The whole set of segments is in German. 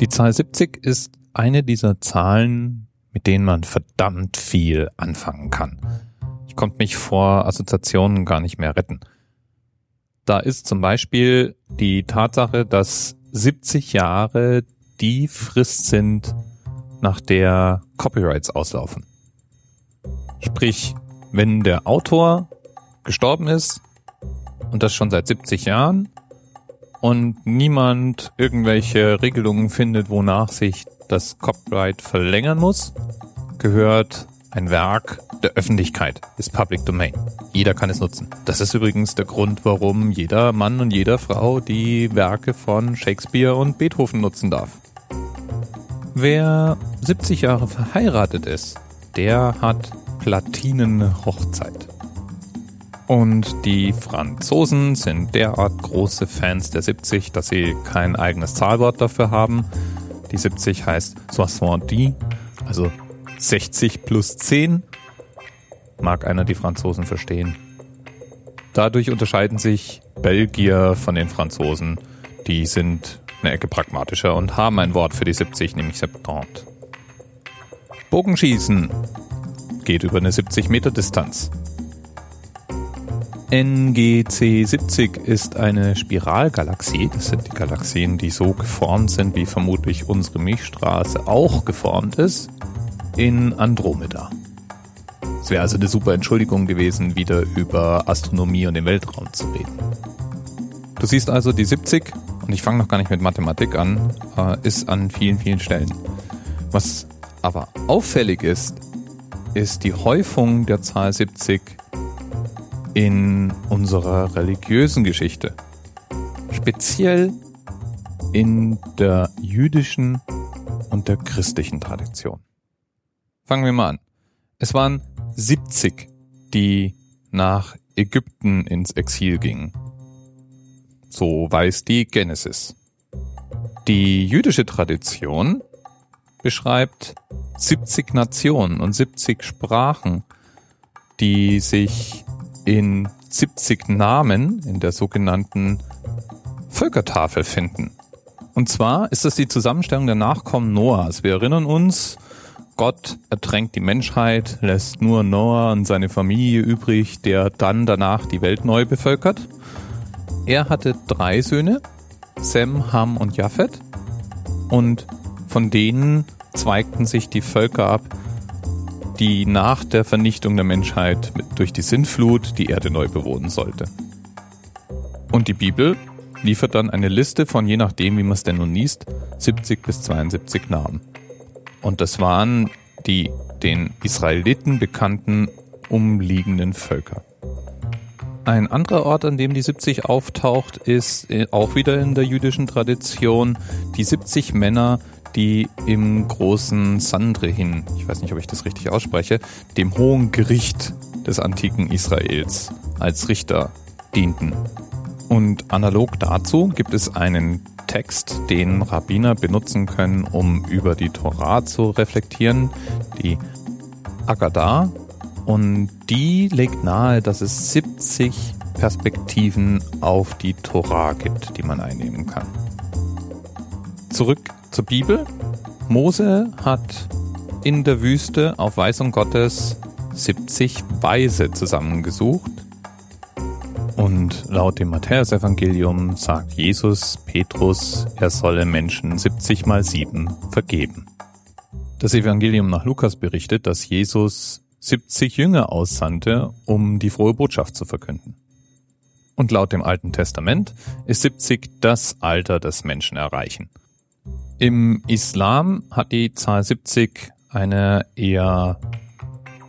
Die Zahl 70 ist eine dieser Zahlen, mit denen man verdammt viel anfangen kann. Ich konnte mich vor Assoziationen gar nicht mehr retten. Da ist zum Beispiel die Tatsache, dass 70 Jahre die Frist sind, nach der Copyrights auslaufen. Sprich, wenn der Autor gestorben ist und das schon seit 70 Jahren und niemand irgendwelche Regelungen findet, wonach sich das Copyright verlängern muss, gehört ein Werk der Öffentlichkeit, ist Public Domain. Jeder kann es nutzen. Das ist übrigens der Grund, warum jeder Mann und jeder Frau die Werke von Shakespeare und Beethoven nutzen darf. Wer 70 Jahre verheiratet ist, der hat Platinenhochzeit. Und die Franzosen sind derart große Fans der 70, dass sie kein eigenes Zahlwort dafür haben. Die 70 heißt 70, also 60 plus 10. Mag einer die Franzosen verstehen. Dadurch unterscheiden sich Belgier von den Franzosen. Die sind eine Ecke pragmatischer und haben ein Wort für die 70, nämlich 70. Bogenschießen geht über eine 70 Meter Distanz. NGC 70 ist eine Spiralgalaxie. Das sind die Galaxien, die so geformt sind, wie vermutlich unsere Milchstraße auch geformt ist, in Andromeda. Es wäre also eine super Entschuldigung gewesen, wieder über Astronomie und den Weltraum zu reden. Du siehst also, die 70, und ich fange noch gar nicht mit Mathematik an, äh, ist an vielen, vielen Stellen. Was aber auffällig ist, ist die Häufung der Zahl 70 in unserer religiösen Geschichte. Speziell in der jüdischen und der christlichen Tradition. Fangen wir mal an. Es waren 70, die nach Ägypten ins Exil gingen. So weiß die Genesis. Die jüdische Tradition beschreibt 70 Nationen und 70 Sprachen, die sich in 70 Namen in der sogenannten Völkertafel finden. Und zwar ist das die Zusammenstellung der Nachkommen Noahs. Wir erinnern uns, Gott ertränkt die Menschheit, lässt nur Noah und seine Familie übrig, der dann danach die Welt neu bevölkert. Er hatte drei Söhne, Sem, Ham und Japhet. Und von denen zweigten sich die Völker ab, die nach der Vernichtung der Menschheit durch die Sintflut die Erde neu bewohnen sollte. Und die Bibel liefert dann eine Liste von, je nachdem, wie man es denn nun liest, 70 bis 72 Namen. Und das waren die den Israeliten bekannten umliegenden Völker. Ein anderer Ort, an dem die 70 auftaucht, ist äh, auch wieder in der jüdischen Tradition die 70 Männer, die im großen Sandrehin, ich weiß nicht, ob ich das richtig ausspreche, dem hohen Gericht des antiken Israels als Richter dienten. Und analog dazu gibt es einen Text, den Rabbiner benutzen können, um über die Torah zu reflektieren, die Agadah. Und die legt nahe, dass es 70 Perspektiven auf die Torah gibt, die man einnehmen kann. Zurück zur Bibel. Mose hat in der Wüste auf Weisung Gottes 70 Weise zusammengesucht. Und laut dem Matthäusevangelium sagt Jesus Petrus, er solle Menschen 70 mal 7 vergeben. Das Evangelium nach Lukas berichtet, dass Jesus 70 Jünger aussandte, um die frohe Botschaft zu verkünden. Und laut dem Alten Testament ist 70 das Alter, das Menschen erreichen. Im Islam hat die Zahl 70 eine eher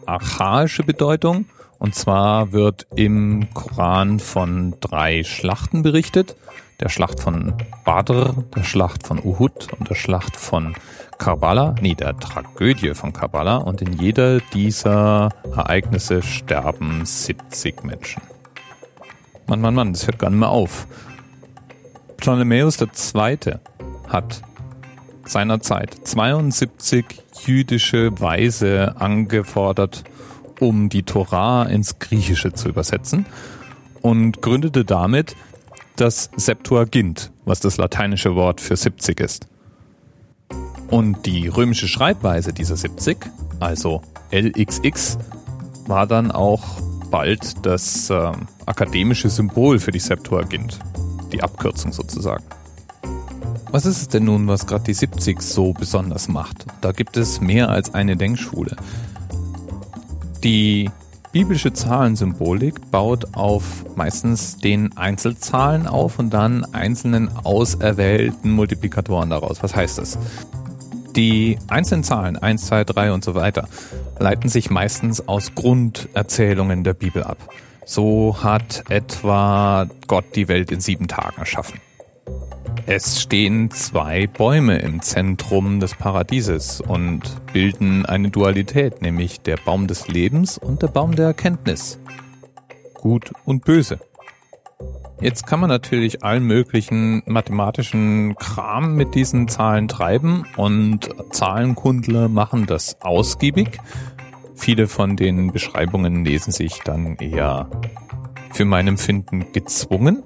archaische Bedeutung. Und zwar wird im Koran von drei Schlachten berichtet. Der Schlacht von Badr, der Schlacht von Uhud und der Schlacht von Karbala, nee, der Tragödie von Karbala. Und in jeder dieser Ereignisse sterben 70 Menschen. Mann, Mann, Mann, das hört gar nicht mehr auf. Ptolemäus II. hat seiner Zeit 72 jüdische Weise angefordert, um die Torah ins Griechische zu übersetzen und gründete damit das Septuagint, was das lateinische Wort für 70 ist. Und die römische Schreibweise dieser 70, also LXX, war dann auch bald das äh, akademische Symbol für die Septuagint, die Abkürzung sozusagen. Was ist es denn nun, was gerade die 70 so besonders macht? Da gibt es mehr als eine Denkschule. Die biblische Zahlensymbolik baut auf meistens den Einzelzahlen auf und dann einzelnen auserwählten Multiplikatoren daraus. Was heißt das? Die einzelnen Zahlen, 1, 2, 3 und so weiter, leiten sich meistens aus Grunderzählungen der Bibel ab. So hat etwa Gott die Welt in sieben Tagen erschaffen. Es stehen zwei Bäume im Zentrum des Paradieses und bilden eine Dualität, nämlich der Baum des Lebens und der Baum der Erkenntnis. Gut und böse. Jetzt kann man natürlich allen möglichen mathematischen Kram mit diesen Zahlen treiben und Zahlenkundler machen das ausgiebig. Viele von den Beschreibungen lesen sich dann eher für mein Empfinden gezwungen.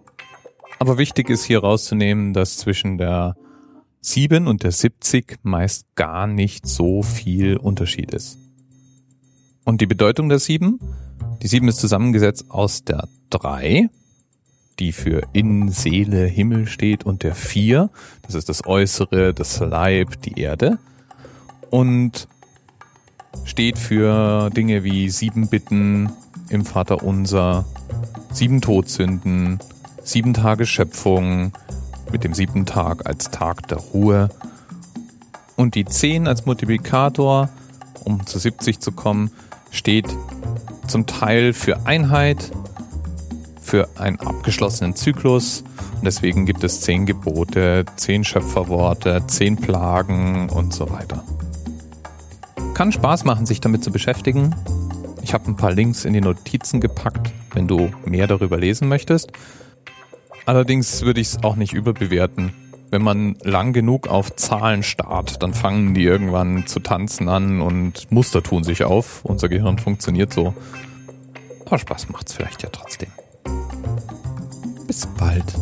Aber wichtig ist hier rauszunehmen, dass zwischen der 7 und der 70 meist gar nicht so viel Unterschied ist. Und die Bedeutung der 7? Die 7 ist zusammengesetzt aus der 3, die für in Seele, Himmel steht und der vier, das ist das Äußere, das Leib, die Erde und steht für Dinge wie sieben Bitten im Vater Unser, sieben Todsünden, sieben Tage Schöpfung mit dem siebten Tag als Tag der Ruhe und die zehn als Multiplikator, um zu 70 zu kommen, steht zum Teil für Einheit, für einen abgeschlossenen Zyklus. Und deswegen gibt es zehn Gebote, zehn Schöpferworte, zehn Plagen und so weiter. Kann Spaß machen, sich damit zu beschäftigen. Ich habe ein paar Links in die Notizen gepackt, wenn du mehr darüber lesen möchtest. Allerdings würde ich es auch nicht überbewerten. Wenn man lang genug auf Zahlen starrt, dann fangen die irgendwann zu tanzen an und Muster tun sich auf. Unser Gehirn funktioniert so. Aber Spaß macht's vielleicht ja trotzdem. Bis bald.